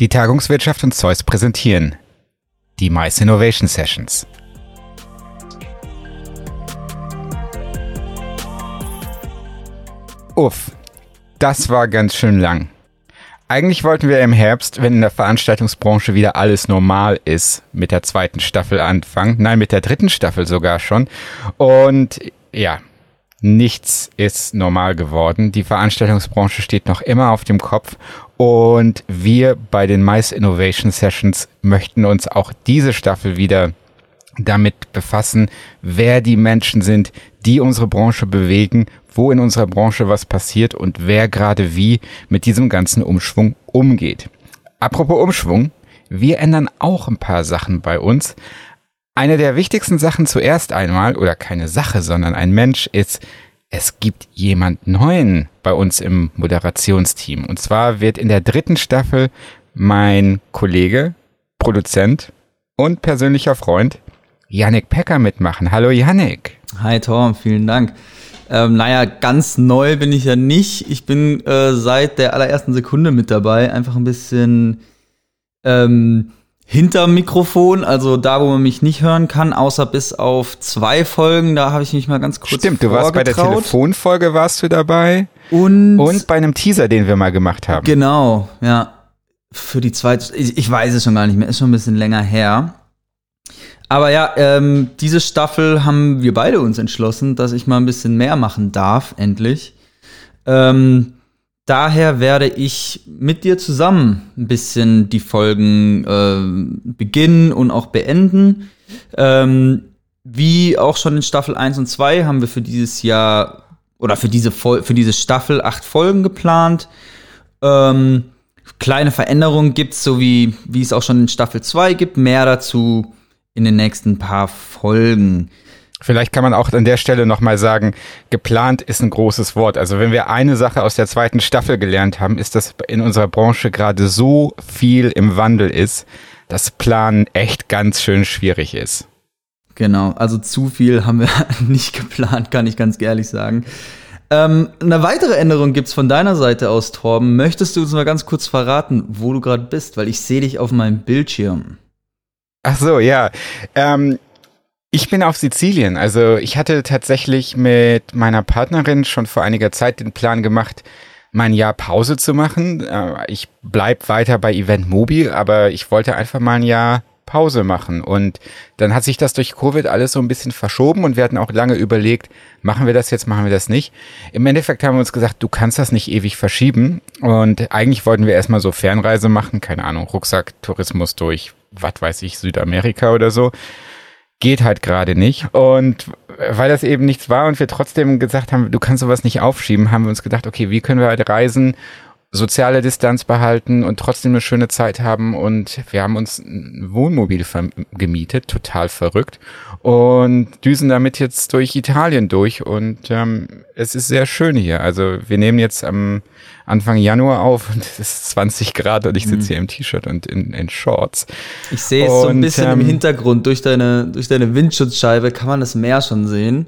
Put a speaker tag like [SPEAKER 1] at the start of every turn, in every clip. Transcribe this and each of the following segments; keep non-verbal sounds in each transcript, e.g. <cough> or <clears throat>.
[SPEAKER 1] Die Tagungswirtschaft und Zeus präsentieren die Mice Innovation Sessions. Uff, das war ganz schön lang. Eigentlich wollten wir im Herbst, wenn in der Veranstaltungsbranche wieder alles normal ist, mit der zweiten Staffel anfangen. Nein, mit der dritten Staffel sogar schon. Und ja, nichts ist normal geworden. Die Veranstaltungsbranche steht noch immer auf dem Kopf und wir bei den Mice Innovation Sessions möchten uns auch diese Staffel wieder damit befassen, wer die Menschen sind, die unsere Branche bewegen, wo in unserer Branche was passiert und wer gerade wie mit diesem ganzen Umschwung umgeht. Apropos Umschwung, wir ändern auch ein paar Sachen bei uns. Eine der wichtigsten Sachen zuerst einmal, oder keine Sache, sondern ein Mensch, ist, es gibt jemand Neuen bei uns im Moderationsteam. Und zwar wird in der dritten Staffel mein Kollege, Produzent und persönlicher Freund Yannick Pecker mitmachen. Hallo Yannick.
[SPEAKER 2] Hi Tom, vielen Dank. Ähm, naja, ganz neu bin ich ja nicht. Ich bin äh, seit der allerersten Sekunde mit dabei. Einfach ein bisschen ähm, hinterm Mikrofon, also da, wo man mich nicht hören kann, außer bis auf zwei Folgen, da habe ich mich mal ganz kurz
[SPEAKER 1] Stimmt, du warst bei der Telefonfolge warst du dabei
[SPEAKER 2] und
[SPEAKER 1] und bei einem Teaser, den wir mal gemacht haben.
[SPEAKER 2] Genau, ja. Für die zweite, ich, ich weiß es schon gar nicht mehr, ist schon ein bisschen länger her. Aber ja, ähm, diese Staffel haben wir beide uns entschlossen, dass ich mal ein bisschen mehr machen darf, endlich. Ähm, daher werde ich mit dir zusammen ein bisschen die Folgen äh, beginnen und auch beenden. Ähm, wie auch schon in Staffel 1 und 2 haben wir für dieses Jahr oder für diese, Fol für diese Staffel acht Folgen geplant. Ähm, kleine Veränderungen gibt es, so wie, wie es auch schon in Staffel 2 gibt. Mehr dazu in den nächsten paar Folgen.
[SPEAKER 1] Vielleicht kann man auch an der Stelle nochmal sagen, geplant ist ein großes Wort. Also wenn wir eine Sache aus der zweiten Staffel gelernt haben, ist, dass in unserer Branche gerade so viel im Wandel ist, dass Planen echt ganz schön schwierig ist.
[SPEAKER 2] Genau, also zu viel haben wir <laughs> nicht geplant, kann ich ganz ehrlich sagen. Ähm, eine weitere Änderung gibt's von deiner Seite aus, Torben. Möchtest du uns mal ganz kurz verraten, wo du gerade bist? Weil ich sehe dich auf meinem Bildschirm.
[SPEAKER 1] Ach so, ja. Ähm, ich bin auf Sizilien. Also ich hatte tatsächlich mit meiner Partnerin schon vor einiger Zeit den Plan gemacht, mein Jahr Pause zu machen. Äh, ich bleib weiter bei Event Mobil, aber ich wollte einfach mal ein Jahr Pause machen. Und dann hat sich das durch Covid alles so ein bisschen verschoben und wir hatten auch lange überlegt, machen wir das jetzt, machen wir das nicht. Im Endeffekt haben wir uns gesagt, du kannst das nicht ewig verschieben. Und eigentlich wollten wir erstmal so Fernreise machen, keine Ahnung, Rucksacktourismus durch, was weiß ich, Südamerika oder so geht halt gerade nicht. Und weil das eben nichts war und wir trotzdem gesagt haben, du kannst sowas nicht aufschieben, haben wir uns gedacht, okay, wie können wir halt reisen, soziale Distanz behalten und trotzdem eine schöne Zeit haben. Und wir haben uns ein Wohnmobil gemietet, total verrückt. Und düsen damit jetzt durch Italien durch. Und ähm, es ist sehr schön hier. Also wir nehmen jetzt am Anfang Januar auf und <laughs> es ist 20 Grad und ich sitze mhm. hier im T-Shirt und in, in, Shorts.
[SPEAKER 2] Ich sehe es so ein bisschen ähm, im Hintergrund. Durch deine, durch deine Windschutzscheibe kann man das Meer schon sehen.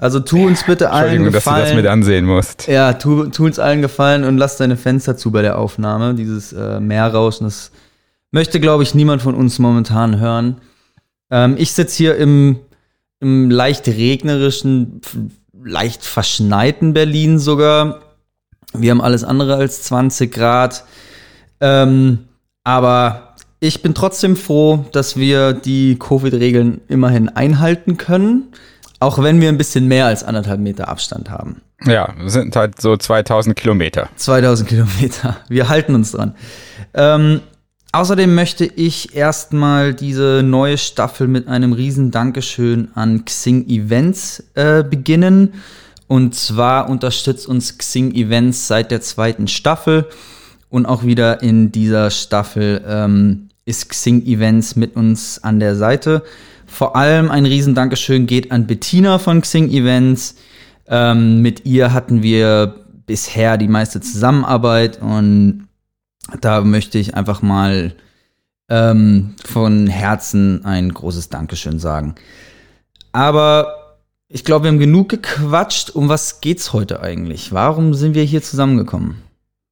[SPEAKER 2] Also tu uns bitte allen
[SPEAKER 1] Gefallen. dass du das mit ansehen musst.
[SPEAKER 2] Ja, tu, tu uns allen Gefallen und lass deine Fenster zu bei der Aufnahme. Dieses äh, Meerrauschen, das möchte, glaube ich, niemand von uns momentan hören. Ähm, ich sitze hier im, im leicht regnerischen, leicht verschneiten Berlin sogar. Wir haben alles andere als 20 Grad. Ähm, aber ich bin trotzdem froh, dass wir die Covid-Regeln immerhin einhalten können. Auch wenn wir ein bisschen mehr als anderthalb Meter Abstand haben.
[SPEAKER 1] Ja, sind halt so 2000 Kilometer.
[SPEAKER 2] 2000 Kilometer. Wir halten uns dran. Ähm, außerdem möchte ich erstmal diese neue Staffel mit einem riesen Dankeschön an Xing Events äh, beginnen. Und zwar unterstützt uns Xing Events seit der zweiten Staffel. Und auch wieder in dieser Staffel ähm, ist Xing Events mit uns an der Seite. Vor allem ein riesen Dankeschön geht an Bettina von Xing Events. Ähm, mit ihr hatten wir bisher die meiste Zusammenarbeit und da möchte ich einfach mal ähm, von Herzen ein großes Dankeschön sagen. Aber ich glaube, wir haben genug gequatscht. Um was geht's heute eigentlich? Warum sind wir hier zusammengekommen?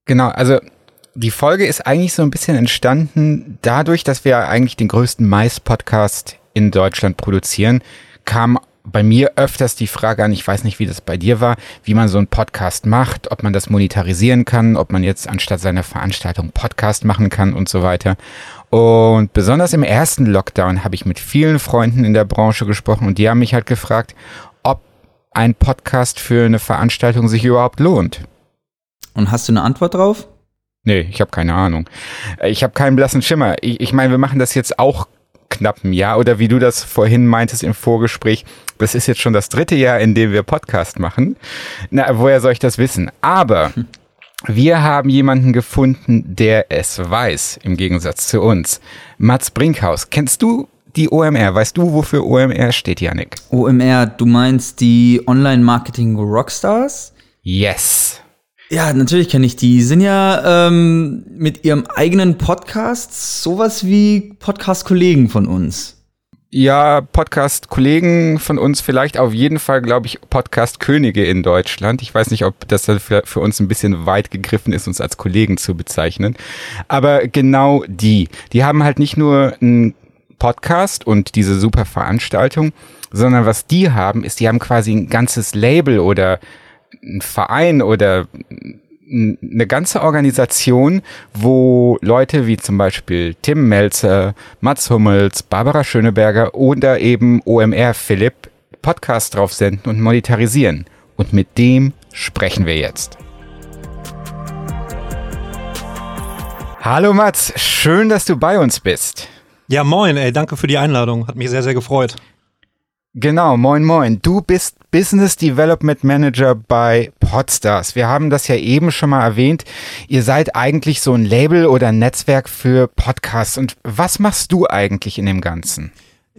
[SPEAKER 1] Genau, also die Folge ist eigentlich so ein bisschen entstanden dadurch, dass wir eigentlich den größten Mais-Podcast in Deutschland produzieren, kam bei mir öfters die Frage an, ich weiß nicht, wie das bei dir war, wie man so einen Podcast macht, ob man das monetarisieren kann, ob man jetzt anstatt seiner Veranstaltung Podcast machen kann und so weiter. Und besonders im ersten Lockdown habe ich mit vielen Freunden in der Branche gesprochen und die haben mich halt gefragt, ob ein Podcast für eine Veranstaltung sich überhaupt lohnt.
[SPEAKER 2] Und hast du eine Antwort drauf?
[SPEAKER 1] Nee, ich habe keine Ahnung. Ich habe keinen blassen Schimmer. Ich, ich meine, wir machen das jetzt auch knapp ein Jahr oder wie du das vorhin meintest im Vorgespräch, das ist jetzt schon das dritte Jahr, in dem wir Podcast machen. Na, woher soll ich das wissen? Aber wir haben jemanden gefunden, der es weiß, im Gegensatz zu uns. Mats Brinkhaus, kennst du die OMR? Weißt du, wofür OMR steht, Yannick?
[SPEAKER 2] OMR, du meinst die Online-Marketing Rockstars?
[SPEAKER 1] Yes.
[SPEAKER 2] Ja, natürlich kenne ich die. Sind ja ähm, mit ihrem eigenen Podcast sowas wie Podcast-Kollegen von uns.
[SPEAKER 1] Ja, Podcast-Kollegen von uns, vielleicht auf jeden Fall, glaube ich, Podcast-Könige in Deutschland. Ich weiß nicht, ob das für, für uns ein bisschen weit gegriffen ist, uns als Kollegen zu bezeichnen. Aber genau die. Die haben halt nicht nur einen Podcast und diese super Veranstaltung, sondern was die haben, ist, die haben quasi ein ganzes Label oder ein Verein oder eine ganze Organisation, wo Leute wie zum Beispiel Tim Melzer, Mats Hummels, Barbara Schöneberger oder eben OMR Philipp Podcast drauf senden und monetarisieren. Und mit dem sprechen wir jetzt. Hallo Mats, schön, dass du bei uns bist.
[SPEAKER 3] Ja, moin, ey, danke für die Einladung. Hat mich sehr, sehr gefreut.
[SPEAKER 1] Genau, moin moin. Du bist Business Development Manager bei Podstars. Wir haben das ja eben schon mal erwähnt. Ihr seid eigentlich so ein Label oder ein Netzwerk für Podcasts. Und was machst du eigentlich in dem Ganzen?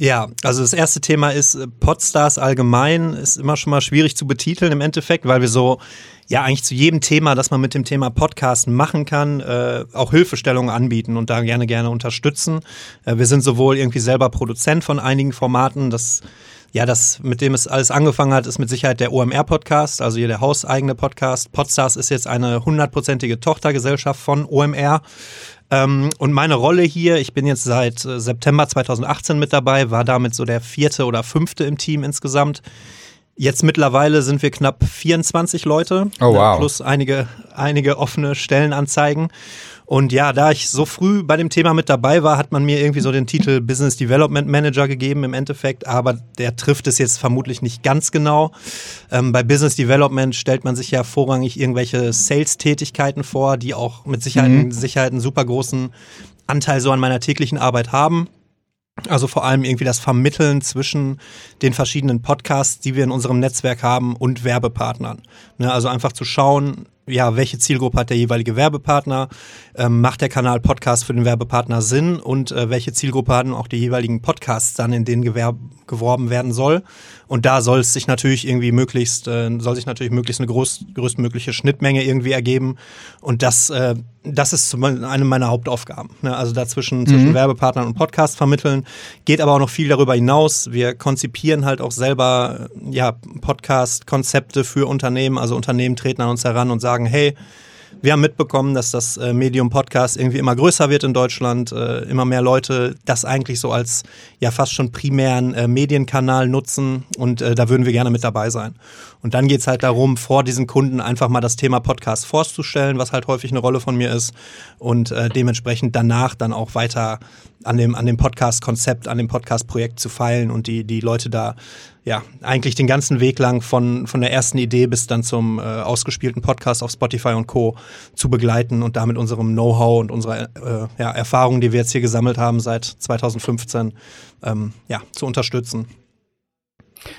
[SPEAKER 3] Ja, also das erste Thema ist äh, Podstars allgemein, ist immer schon mal schwierig zu betiteln im Endeffekt, weil wir so ja eigentlich zu jedem Thema, das man mit dem Thema Podcast machen kann, äh, auch Hilfestellungen anbieten und da gerne gerne unterstützen. Äh, wir sind sowohl irgendwie selber Produzent von einigen Formaten, das ja, das, mit dem es alles angefangen hat, ist mit Sicherheit der OMR-Podcast, also hier der hauseigene Podcast. Podstars ist jetzt eine hundertprozentige Tochtergesellschaft von OMR. Ähm, und meine Rolle hier, ich bin jetzt seit äh, September 2018 mit dabei, war damit so der vierte oder fünfte im Team insgesamt. Jetzt mittlerweile sind wir knapp 24 Leute,
[SPEAKER 1] oh, wow.
[SPEAKER 3] plus einige, einige offene Stellenanzeigen. Und ja, da ich so früh bei dem Thema mit dabei war, hat man mir irgendwie so den Titel Business Development Manager gegeben im Endeffekt, aber der trifft es jetzt vermutlich nicht ganz genau. Ähm, bei Business Development stellt man sich ja vorrangig irgendwelche Sales-Tätigkeiten vor, die auch mit Sicherheit, mhm. Sicherheit einen super großen Anteil so an meiner täglichen Arbeit haben. Also vor allem irgendwie das Vermitteln zwischen den verschiedenen Podcasts, die wir in unserem Netzwerk haben und Werbepartnern. Ne, also einfach zu schauen, ja, welche Zielgruppe hat der jeweilige Werbepartner? Ähm, macht der Kanal Podcast für den Werbepartner Sinn? Und äh, welche Zielgruppe haben auch die jeweiligen Podcasts dann, in denen gewerb geworben werden soll? Und da soll es sich natürlich irgendwie möglichst, äh, soll sich natürlich möglichst eine groß, größtmögliche Schnittmenge irgendwie ergeben. Und das, äh, das ist eine meiner Hauptaufgaben. Ne? Also dazwischen mhm. zwischen Werbepartnern und Podcast vermitteln. Geht aber auch noch viel darüber hinaus. Wir konzipieren halt auch selber ja, Podcast-Konzepte für Unternehmen. Also Unternehmen treten an uns heran und sagen, hey, wir haben mitbekommen, dass das äh, Medium Podcast irgendwie immer größer wird in Deutschland, äh, immer mehr Leute das eigentlich so als ja fast schon primären äh, Medienkanal nutzen und da würden wir gerne mit dabei sein. Und dann geht es halt darum, vor diesen Kunden einfach mal das Thema Podcast vorzustellen, was halt häufig eine Rolle von mir ist und äh, dementsprechend danach dann auch weiter an dem, an dem Podcast-Konzept, an dem Podcast-Projekt zu feilen und die, die Leute da ja, eigentlich den ganzen Weg lang von, von der ersten Idee bis dann zum äh, ausgespielten Podcast auf Spotify und Co. zu begleiten und damit unserem Know-how und unserer äh, ja, Erfahrung, die wir jetzt hier gesammelt haben seit 2015, ähm, ja, zu unterstützen.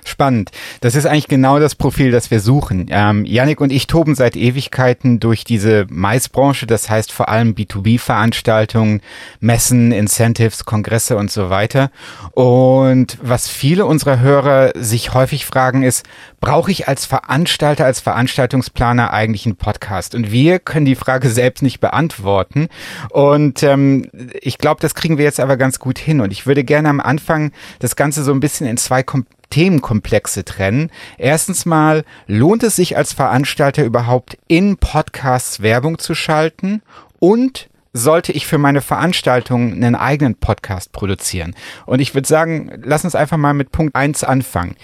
[SPEAKER 1] Spannend. Das ist eigentlich genau das Profil, das wir suchen. Ähm, Yannick und ich toben seit Ewigkeiten durch diese Maisbranche, das heißt vor allem B2B-Veranstaltungen, Messen, Incentives, Kongresse und so weiter. Und was viele unserer Hörer sich häufig fragen ist, brauche ich als Veranstalter, als Veranstaltungsplaner eigentlich einen Podcast? Und wir können die Frage selbst nicht beantworten. Und ähm, ich glaube, das kriegen wir jetzt aber ganz gut hin. Und ich würde gerne am Anfang das Ganze so ein bisschen in zwei Kom Themenkomplexe trennen. Erstens mal, lohnt es sich als Veranstalter überhaupt in Podcasts Werbung zu schalten? und sollte ich für meine Veranstaltung einen eigenen Podcast produzieren? Und ich würde sagen, lass uns einfach mal mit Punkt eins anfangen.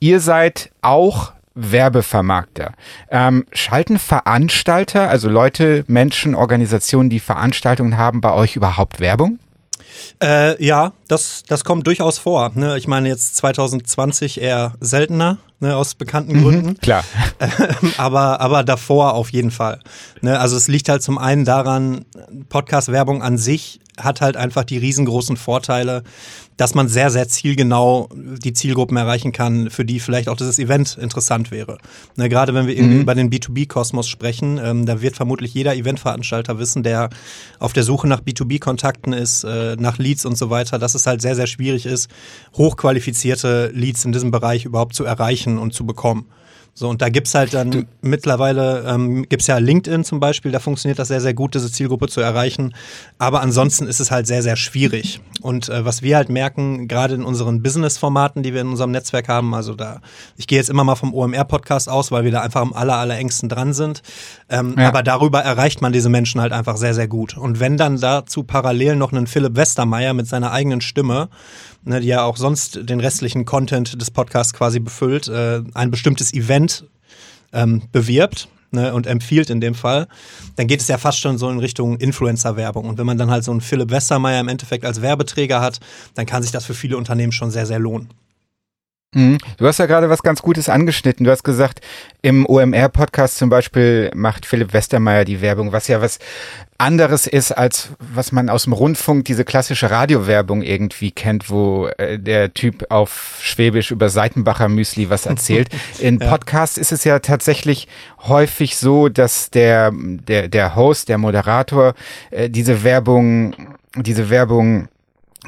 [SPEAKER 1] Ihr seid auch Werbevermarkter. Ähm, schalten Veranstalter, also Leute, Menschen, Organisationen, die Veranstaltungen haben, bei euch überhaupt Werbung?
[SPEAKER 3] Äh, ja, das, das kommt durchaus vor. Ne? Ich meine jetzt 2020 eher seltener, ne, aus bekannten mhm, Gründen.
[SPEAKER 1] Klar.
[SPEAKER 3] aber, aber davor auf jeden Fall. Ne? Also es liegt halt zum einen daran, Podcast-Werbung an sich hat halt einfach die riesengroßen Vorteile, dass man sehr, sehr zielgenau die Zielgruppen erreichen kann, für die vielleicht auch dieses Event interessant wäre. Ne, gerade wenn wir mhm. über den B2B-Kosmos sprechen, ähm, da wird vermutlich jeder Eventveranstalter wissen, der auf der Suche nach B2B-Kontakten ist, äh, nach Leads und so weiter, dass es halt sehr, sehr schwierig ist, hochqualifizierte Leads in diesem Bereich überhaupt zu erreichen und zu bekommen. So, und da gibt's halt dann du mittlerweile, ähm, gibt's ja LinkedIn zum Beispiel, da funktioniert das sehr, sehr gut, diese Zielgruppe zu erreichen. Aber ansonsten ist es halt sehr, sehr schwierig. Und äh, was wir halt merken, gerade in unseren Business-Formaten, die wir in unserem Netzwerk haben, also da, ich gehe jetzt immer mal vom OMR-Podcast aus, weil wir da einfach am aller, aller engsten dran sind. Ähm, ja. Aber darüber erreicht man diese Menschen halt einfach sehr, sehr gut. Und wenn dann dazu parallel noch einen Philipp Westermeier mit seiner eigenen Stimme ne, die ja auch sonst den restlichen Content des Podcasts quasi befüllt, äh, ein bestimmtes Event ähm, bewirbt ne, und empfiehlt in dem Fall, dann geht es ja fast schon so in Richtung Influencer-Werbung. Und wenn man dann halt so einen Philipp Westermeier im Endeffekt als Werbeträger hat, dann kann sich das für viele Unternehmen schon sehr, sehr lohnen.
[SPEAKER 1] Mhm. Du hast ja gerade was ganz Gutes angeschnitten. Du hast gesagt, im OMR-Podcast zum Beispiel macht Philipp Westermeier die Werbung, was ja was anderes ist, als was man aus dem Rundfunk, diese klassische Radiowerbung irgendwie kennt, wo äh, der Typ auf Schwäbisch über Seitenbacher Müsli was erzählt. <laughs> In. Podcasts ist es ja tatsächlich häufig so, dass der, der, der Host, der Moderator äh, diese Werbung, diese Werbung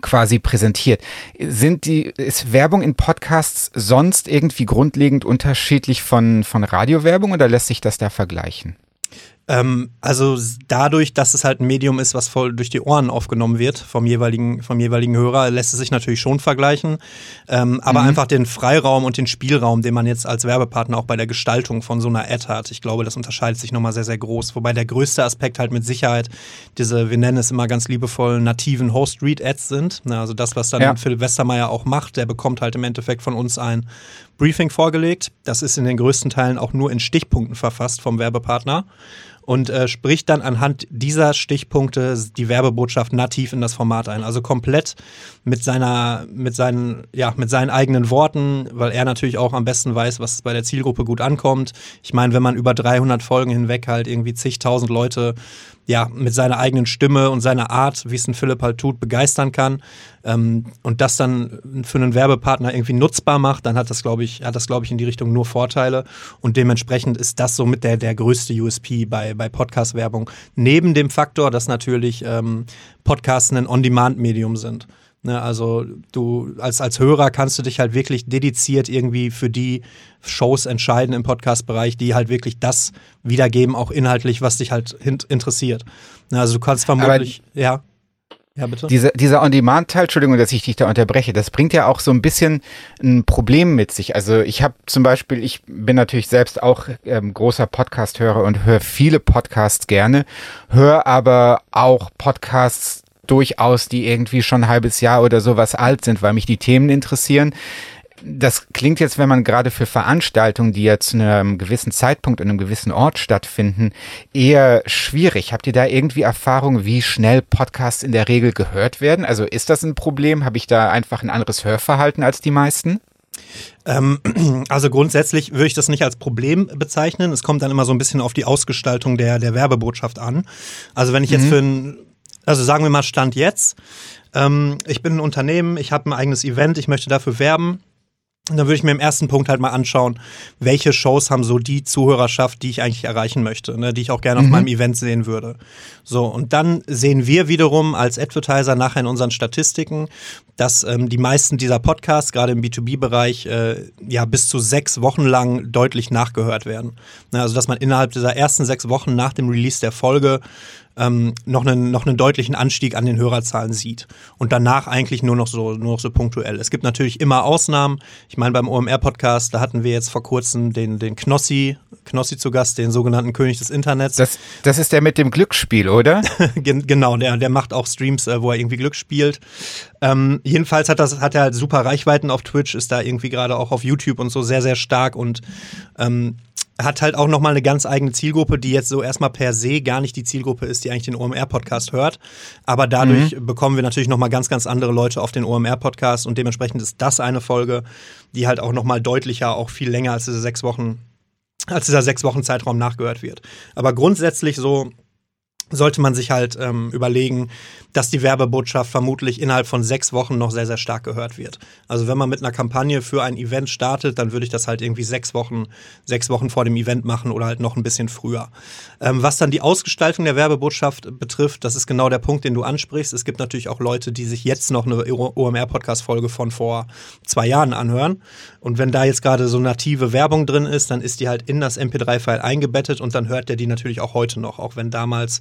[SPEAKER 1] quasi präsentiert. Sind die, ist Werbung in Podcasts sonst irgendwie grundlegend unterschiedlich von, von Radiowerbung oder lässt sich das da vergleichen?
[SPEAKER 3] Ähm, also dadurch, dass es halt ein Medium ist, was voll durch die Ohren aufgenommen wird vom jeweiligen, vom jeweiligen Hörer, lässt es sich natürlich schon vergleichen. Ähm, aber mhm. einfach den Freiraum und den Spielraum, den man jetzt als Werbepartner auch bei der Gestaltung von so einer Ad hat, ich glaube, das unterscheidet sich nochmal sehr, sehr groß. Wobei der größte Aspekt halt mit Sicherheit diese, wir nennen es immer ganz liebevoll, nativen Host-Read-Ads sind. Also das, was dann ja. Philipp Westermeier auch macht, der bekommt halt im Endeffekt von uns ein Briefing vorgelegt. Das ist in den größten Teilen auch nur in Stichpunkten verfasst vom Werbepartner und äh, spricht dann anhand dieser Stichpunkte die Werbebotschaft nativ in das Format ein. Also komplett mit seiner, mit seinen, ja, mit seinen eigenen Worten, weil er natürlich auch am besten weiß, was bei der Zielgruppe gut ankommt. Ich meine, wenn man über 300 Folgen hinweg halt irgendwie zigtausend Leute ja, mit seiner eigenen Stimme und seiner Art, wie es ein Philipp halt tut, begeistern kann ähm, und das dann für einen Werbepartner irgendwie nutzbar macht, dann hat das, glaube ich, hat das, glaube ich, in die Richtung nur Vorteile und dementsprechend ist das somit der, der größte USP bei, bei Podcast-Werbung. Neben dem Faktor, dass natürlich ähm, Podcasts ein On-Demand-Medium sind. Ne, also du als, als Hörer kannst du dich halt wirklich dediziert irgendwie für die Shows entscheiden im Podcast-Bereich, die halt wirklich das wiedergeben, auch inhaltlich, was dich halt interessiert. Ne, also du kannst vermutlich,
[SPEAKER 1] Aber ja. Ja, bitte. Diese, dieser On-Demand-Teil, Entschuldigung, dass ich dich da unterbreche, das bringt ja auch so ein bisschen ein Problem mit sich. Also ich habe zum Beispiel, ich bin natürlich selbst auch ähm, großer Podcast-Hörer und höre viele Podcasts gerne, höre aber auch Podcasts durchaus, die irgendwie schon ein halbes Jahr oder sowas alt sind, weil mich die Themen interessieren. Das klingt jetzt, wenn man gerade für Veranstaltungen, die ja zu einem gewissen Zeitpunkt und einem gewissen Ort stattfinden, eher schwierig. Habt ihr da irgendwie Erfahrung, wie schnell Podcasts in der Regel gehört werden? Also ist das ein Problem? Habe ich da einfach ein anderes Hörverhalten als die meisten?
[SPEAKER 3] Ähm, <clears throat> also grundsätzlich würde ich das nicht als Problem bezeichnen. Es kommt dann immer so ein bisschen auf die Ausgestaltung der, der Werbebotschaft an. Also wenn ich jetzt mhm. für ein also sagen wir mal Stand jetzt. Ähm, ich bin ein Unternehmen, ich habe ein eigenes Event, ich möchte dafür werben. Und dann würde ich mir im ersten Punkt halt mal anschauen, welche Shows haben so die Zuhörerschaft, die ich eigentlich erreichen möchte, ne, die ich auch gerne mhm. auf meinem Event sehen würde. So, und dann sehen wir wiederum als Advertiser nachher in unseren Statistiken, dass ähm, die meisten dieser Podcasts, gerade im B2B-Bereich, äh, ja bis zu sechs Wochen lang deutlich nachgehört werden. Ne, also, dass man innerhalb dieser ersten sechs Wochen nach dem Release der Folge ähm, noch, einen, noch einen deutlichen Anstieg an den Hörerzahlen sieht. Und danach eigentlich nur noch so, nur noch so punktuell. Es gibt natürlich immer Ausnahmen. Ich meine, beim OMR-Podcast, da hatten wir jetzt vor kurzem den, den Knossi, Knossi zu Gast, den sogenannten König des Internets.
[SPEAKER 1] Das, das ist der mit dem Glücksspiel, oder? <laughs>
[SPEAKER 3] genau, der, der macht auch Streams, äh, wo er irgendwie Glück spielt. Ähm, jedenfalls hat, das, hat er halt super Reichweiten auf Twitch, ist da irgendwie gerade auch auf YouTube und so sehr, sehr stark und ähm, hat halt auch nochmal eine ganz eigene Zielgruppe, die jetzt so erstmal per se gar nicht die Zielgruppe ist, die eigentlich den OMR-Podcast hört. Aber dadurch mhm. bekommen wir natürlich nochmal ganz, ganz andere Leute auf den OMR-Podcast und dementsprechend ist das eine Folge, die halt auch nochmal deutlicher, auch viel länger als diese sechs Wochen, als dieser sechs Wochen Zeitraum nachgehört wird. Aber grundsätzlich so sollte man sich halt ähm, überlegen, dass die Werbebotschaft vermutlich innerhalb von sechs Wochen noch sehr, sehr stark gehört wird. Also wenn man mit einer Kampagne für ein Event startet, dann würde ich das halt irgendwie sechs Wochen, sechs Wochen vor dem Event machen oder halt noch ein bisschen früher. Ähm, was dann die Ausgestaltung der Werbebotschaft betrifft, das ist genau der Punkt, den du ansprichst. Es gibt natürlich auch Leute, die sich jetzt noch eine OMR-Podcast-Folge von vor zwei Jahren anhören. Und wenn da jetzt gerade so native Werbung drin ist, dann ist die halt in das MP3-File eingebettet und dann hört der die natürlich auch heute noch, auch wenn damals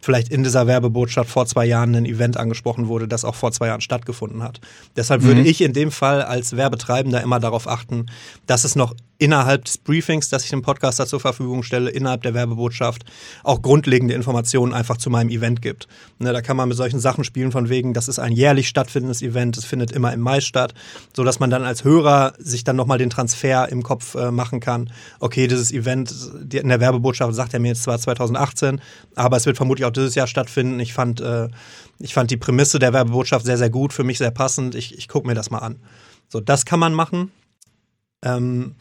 [SPEAKER 3] vielleicht in dieser Werbebotschaft vor zwei Jahren ein Event angesprochen wurde, das auch vor zwei Jahren stattgefunden hat. Deshalb mhm. würde ich in dem Fall als Werbetreibender immer darauf achten, dass es noch innerhalb des Briefings, das ich dem Podcaster zur Verfügung stelle, innerhalb der Werbebotschaft auch grundlegende Informationen einfach zu meinem Event gibt. Ne, da kann man mit solchen Sachen spielen von wegen, das ist ein jährlich stattfindendes Event, es findet immer im Mai statt, so dass man dann als Hörer sich dann nochmal den Transfer im Kopf äh, machen kann. Okay, dieses Event in der Werbebotschaft sagt er mir jetzt zwar 2018, aber es wird vermutlich auch dieses Jahr stattfinden. Ich fand, äh, ich fand die Prämisse der Werbebotschaft sehr, sehr gut, für mich sehr passend. Ich, ich gucke mir das mal an. So, das kann man machen. Ähm,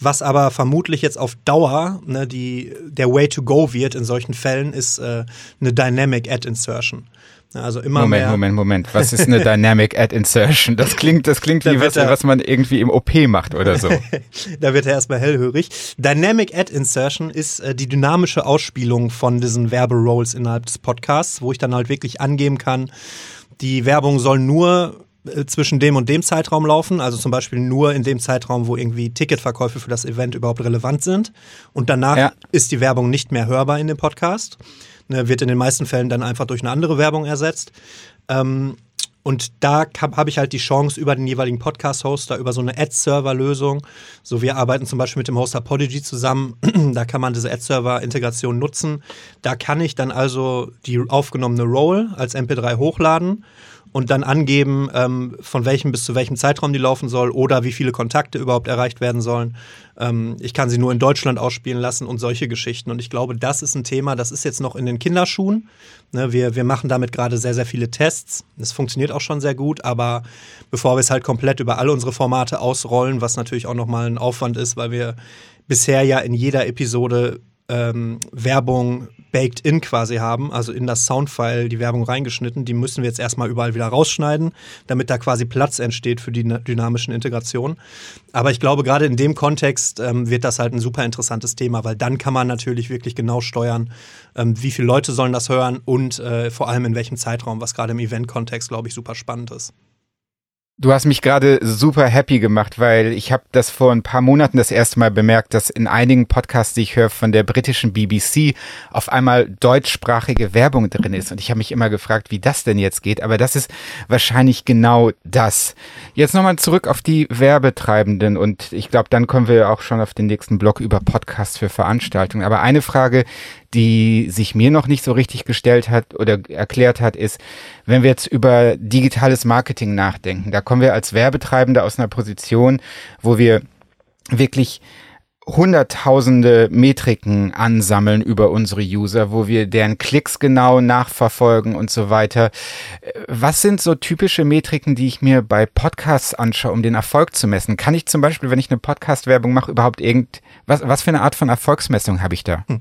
[SPEAKER 3] was aber vermutlich jetzt auf Dauer ne, die, der Way to go wird in solchen Fällen, ist äh, eine Dynamic Ad Insertion. Also immer
[SPEAKER 1] Moment,
[SPEAKER 3] mehr.
[SPEAKER 1] Moment, Moment. Was ist eine Dynamic Ad Insertion? Das klingt, das klingt wie was, er, was man irgendwie im OP macht oder so. <laughs>
[SPEAKER 3] da wird er erstmal hellhörig. Dynamic Ad Insertion ist äh, die dynamische Ausspielung von diesen Werberolls innerhalb des Podcasts, wo ich dann halt wirklich angeben kann, die Werbung soll nur äh, zwischen dem und dem Zeitraum laufen, also zum Beispiel nur in dem Zeitraum, wo irgendwie Ticketverkäufe für das Event überhaupt relevant sind. Und danach ja. ist die Werbung nicht mehr hörbar in dem Podcast. Ne, wird in den meisten Fällen dann einfach durch eine andere Werbung ersetzt. Ähm, und da habe ich halt die Chance über den jeweiligen Podcast-Hoster, über so eine Ad-Server-Lösung. So, wir arbeiten zum Beispiel mit dem Hoster Podigy zusammen. <clears throat> da kann man diese Ad-Server-Integration nutzen. Da kann ich dann also die aufgenommene Roll als MP3 hochladen und dann angeben, ähm, von welchem bis zu welchem Zeitraum die laufen soll oder wie viele Kontakte überhaupt erreicht werden sollen. Ähm, ich kann sie nur in Deutschland ausspielen lassen und solche Geschichten. Und ich glaube, das ist ein Thema, das ist jetzt noch in den Kinderschuhen. Ne, wir, wir machen damit gerade sehr, sehr viele Tests. Es funktioniert auch schon sehr gut, aber bevor wir es halt komplett über all unsere Formate ausrollen, was natürlich auch nochmal ein Aufwand ist, weil wir bisher ja in jeder Episode ähm, Werbung baked in quasi haben, also in das Soundfile die Werbung reingeschnitten. Die müssen wir jetzt erstmal überall wieder rausschneiden, damit da quasi Platz entsteht für die dynamischen Integrationen. Aber ich glaube, gerade in dem Kontext ähm, wird das halt ein super interessantes Thema, weil dann kann man natürlich wirklich genau steuern, ähm, wie viele Leute sollen das hören und äh, vor allem in welchem Zeitraum, was gerade im Event-Kontext, glaube ich, super spannend ist.
[SPEAKER 1] Du hast mich gerade super happy gemacht, weil ich habe das vor ein paar Monaten das erste Mal bemerkt, dass in einigen Podcasts, die ich höre von der britischen BBC, auf einmal deutschsprachige Werbung drin ist. Und ich habe mich immer gefragt, wie das denn jetzt geht. Aber das ist wahrscheinlich genau das. Jetzt nochmal zurück auf die Werbetreibenden. Und ich glaube, dann kommen wir auch schon auf den nächsten Blog über Podcasts für Veranstaltungen. Aber eine Frage, die sich mir noch nicht so richtig gestellt hat oder erklärt hat, ist, wenn wir jetzt über digitales Marketing nachdenken, da kommen wir als Werbetreibende aus einer Position, wo wir wirklich hunderttausende Metriken ansammeln über unsere User, wo wir deren Klicks genau nachverfolgen und so weiter. Was sind so typische Metriken, die ich mir bei Podcasts anschaue, um den Erfolg zu messen? Kann ich zum Beispiel, wenn ich eine Podcast-Werbung mache, überhaupt irgend, was, was für eine Art von Erfolgsmessung habe ich da? Hm.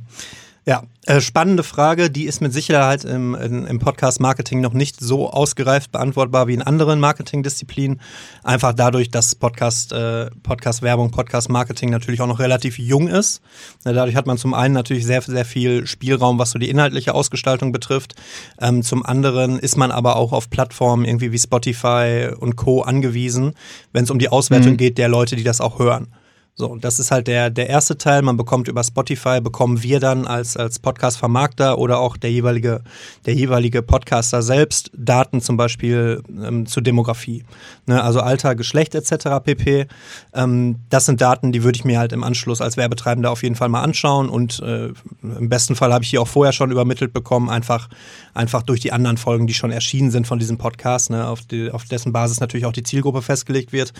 [SPEAKER 3] Ja, äh, spannende Frage, die ist mit Sicherheit im, im Podcast-Marketing noch nicht so ausgereift beantwortbar wie in anderen Marketingdisziplinen. Einfach dadurch, dass Podcast, äh, Podcast-Werbung, Podcast-Marketing natürlich auch noch relativ jung ist. Dadurch hat man zum einen natürlich sehr, sehr viel Spielraum, was so die inhaltliche Ausgestaltung betrifft. Ähm, zum anderen ist man aber auch auf Plattformen irgendwie wie Spotify und Co. angewiesen, wenn es um die Auswertung mhm. geht der Leute, die das auch hören. So, das ist halt der, der erste Teil. Man bekommt über Spotify, bekommen wir dann als, als Podcast-Vermarkter oder auch der jeweilige, der jeweilige Podcaster selbst Daten zum Beispiel ähm, zur Demografie. Ne, also Alter, Geschlecht etc. pp. Ähm, das sind Daten, die würde ich mir halt im Anschluss als Werbetreibender auf jeden Fall mal anschauen und äh, im besten Fall habe ich die auch vorher schon übermittelt bekommen, einfach, einfach durch die anderen Folgen, die schon erschienen sind von diesem Podcast, ne, auf, die, auf dessen Basis natürlich auch die Zielgruppe festgelegt wird.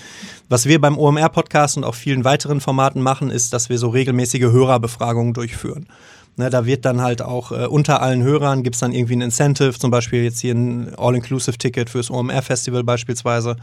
[SPEAKER 3] Was wir beim OMR-Podcast und auch vielen weiteren weiteren Formaten machen, ist, dass wir so regelmäßige Hörerbefragungen durchführen. Ne, da wird dann halt auch äh, unter allen Hörern gibt es dann irgendwie ein Incentive, zum Beispiel jetzt hier ein All-Inclusive-Ticket fürs OMR-Festival beispielsweise.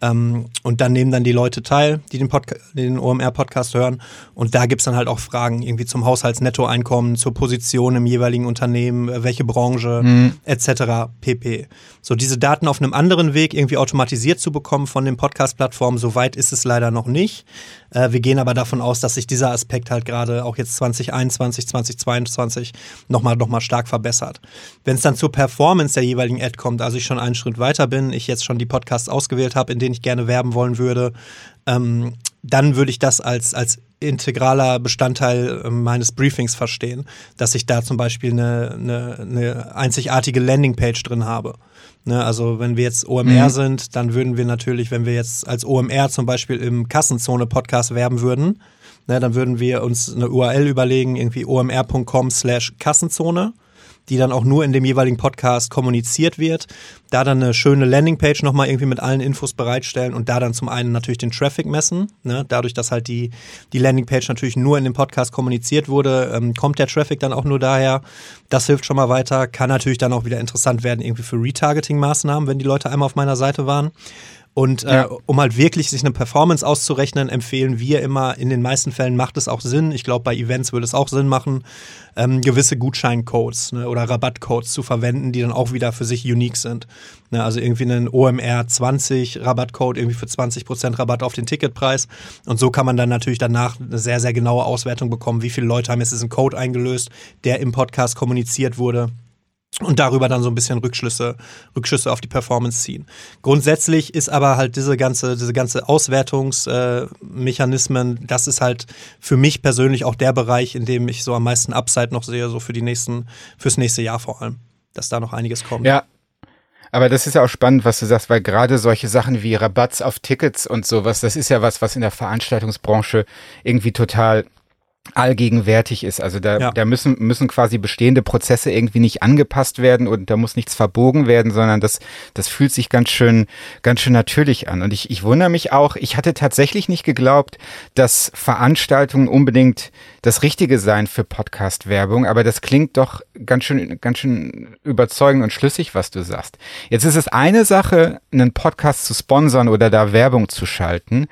[SPEAKER 3] Ähm, und dann nehmen dann die Leute teil, die den, den OMR-Podcast hören. Und da gibt es dann halt auch Fragen irgendwie zum Haushaltsnettoeinkommen, zur Position im jeweiligen Unternehmen, äh, welche Branche mhm. etc. pp. So diese Daten auf einem anderen Weg irgendwie automatisiert zu bekommen von den Podcast-Plattformen, so weit ist es leider noch nicht. Äh, wir gehen aber davon aus, dass sich dieser Aspekt halt gerade auch jetzt 2021, 2022 nochmal noch mal stark verbessert. Wenn es dann zur Performance der jeweiligen Ad kommt, also ich schon einen Schritt weiter bin, ich jetzt schon die Podcasts ausgewählt habe, in denen ich gerne werben wollen würde, ähm, dann würde ich das als, als integraler Bestandteil ähm, meines Briefings verstehen, dass ich da zum Beispiel eine, eine, eine einzigartige Landingpage drin habe. Ne, also wenn wir jetzt OMR mhm. sind, dann würden wir natürlich, wenn wir jetzt als OMR zum Beispiel im Kassenzone-Podcast werben würden, ne, dann würden wir uns eine URL überlegen, irgendwie omr.com slash Kassenzone die dann auch nur in dem jeweiligen Podcast kommuniziert wird. Da dann eine schöne Landingpage nochmal irgendwie mit allen Infos bereitstellen und da dann zum einen natürlich den Traffic messen. Ne? Dadurch, dass halt die, die Landingpage natürlich nur in dem Podcast kommuniziert wurde, ähm, kommt der Traffic dann auch nur daher. Das hilft schon mal weiter. Kann natürlich dann auch wieder interessant werden irgendwie für Retargeting-Maßnahmen, wenn die Leute einmal auf meiner Seite waren. Und äh, um halt wirklich sich eine Performance auszurechnen, empfehlen wir immer, in den meisten Fällen macht es auch Sinn, ich glaube bei Events würde es auch Sinn machen, ähm, gewisse Gutscheincodes ne, oder Rabattcodes zu verwenden, die dann auch wieder für sich unique sind. Ne, also irgendwie einen OMR 20 Rabattcode irgendwie für 20% Rabatt auf den Ticketpreis. Und so kann man dann natürlich danach eine sehr, sehr genaue Auswertung bekommen, wie viele Leute haben jetzt diesen Code eingelöst, der im Podcast kommuniziert wurde und darüber dann so ein bisschen Rückschlüsse, Rückschlüsse auf die Performance ziehen. Grundsätzlich ist aber halt diese ganze, diese ganze Auswertungsmechanismen, äh, das ist halt für mich persönlich auch der Bereich, in dem ich so am meisten Upside noch sehe, so für die nächsten, fürs nächste Jahr vor allem, dass da noch einiges kommt.
[SPEAKER 1] Ja. Aber das ist ja auch spannend, was du sagst, weil gerade solche Sachen wie Rabatts auf Tickets und sowas, das ist ja was, was in der Veranstaltungsbranche irgendwie total allgegenwärtig ist. Also da, ja. da müssen, müssen quasi bestehende Prozesse irgendwie nicht angepasst werden und da muss nichts verbogen werden, sondern das, das fühlt sich ganz schön, ganz schön natürlich an. Und ich, ich wundere mich auch, ich hatte tatsächlich nicht geglaubt, dass Veranstaltungen unbedingt das Richtige seien für Podcast-Werbung, aber das klingt doch ganz schön, ganz schön überzeugend und schlüssig, was du sagst. Jetzt ist es eine Sache, einen Podcast zu sponsern oder da Werbung zu schalten.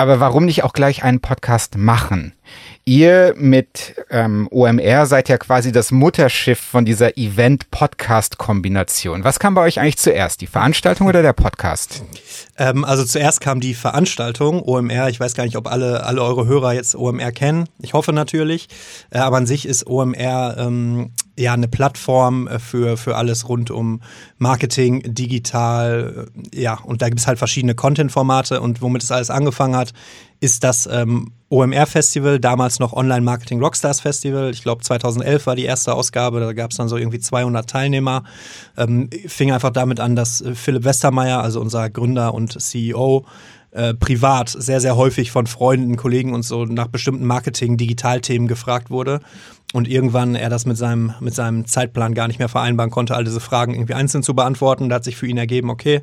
[SPEAKER 1] Aber warum nicht auch gleich einen Podcast machen? Ihr mit ähm, OMR seid ja quasi das Mutterschiff von dieser Event-Podcast-Kombination. Was kam bei euch eigentlich zuerst, die Veranstaltung oder der Podcast?
[SPEAKER 3] Ähm, also zuerst kam die Veranstaltung, OMR. Ich weiß gar nicht, ob alle, alle eure Hörer jetzt OMR kennen. Ich hoffe natürlich. Äh, aber an sich ist OMR ähm, ja eine Plattform äh, für, für alles rund um Marketing, digital, äh, ja, und da gibt es halt verschiedene Content-Formate und womit es alles angefangen hat, ist das ähm, OMR-Festival, damals noch Online Marketing Rockstars Festival. Ich glaube, 2011 war die erste Ausgabe. Da gab es dann so irgendwie 200 Teilnehmer. Ähm, fing einfach damit an, dass äh, Philipp Westermeier, also unser Gründer und CEO, äh, privat sehr, sehr häufig von Freunden, Kollegen und so nach bestimmten Marketing-Digitalthemen gefragt wurde und irgendwann er das mit seinem, mit seinem Zeitplan gar nicht mehr vereinbaren konnte, all diese Fragen irgendwie einzeln zu beantworten. Da hat sich für ihn ergeben, okay,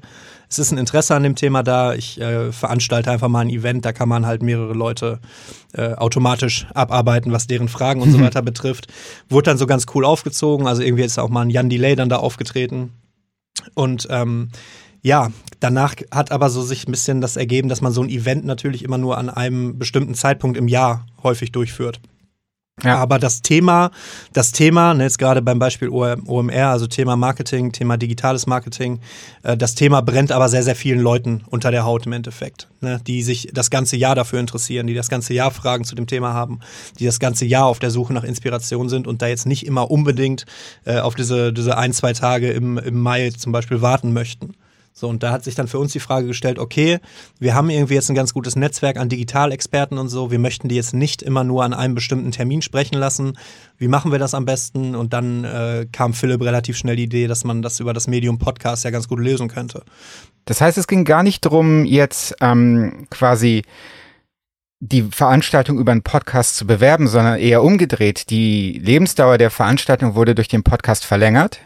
[SPEAKER 3] es ist ein Interesse an dem Thema da, ich äh, veranstalte einfach mal ein Event, da kann man halt mehrere Leute äh, automatisch abarbeiten, was deren Fragen und so <laughs> weiter betrifft. Wurde dann so ganz cool aufgezogen, also irgendwie ist auch mal ein Jan Delay dann da aufgetreten. Und ähm, ja, danach hat aber so sich ein bisschen das ergeben, dass man so ein Event natürlich immer nur an einem bestimmten Zeitpunkt im Jahr häufig durchführt. Ja. Aber das Thema, das Thema, ne, jetzt gerade beim Beispiel OMR, also Thema Marketing, Thema digitales Marketing, äh, das Thema brennt aber sehr, sehr vielen Leuten unter der Haut im Endeffekt, ne, die sich das ganze Jahr dafür interessieren, die das ganze Jahr Fragen zu dem Thema haben, die das ganze Jahr auf der Suche nach Inspiration sind und da jetzt nicht immer unbedingt äh, auf diese, diese ein, zwei Tage im, im Mai zum Beispiel warten möchten So, und da hat sich dann für uns die Frage gestellt, okay, wir haben irgendwie jetzt ein ganz gutes Netzwerk an Digitalexperten und so, wir möchten die jetzt nicht immer nur an einem bestimmten Termin sprechen lassen. Wie machen wir das am besten? Und dann äh, kam Philipp relativ schnell die Idee, dass man das über das Medium Podcast ja ganz gut lösen könnte.
[SPEAKER 1] Das heißt, es ging gar nicht darum, jetzt ähm, quasi die Veranstaltung über einen Podcast zu bewerben, sondern eher umgedreht. Die Lebensdauer der Veranstaltung wurde durch den Podcast verlängert.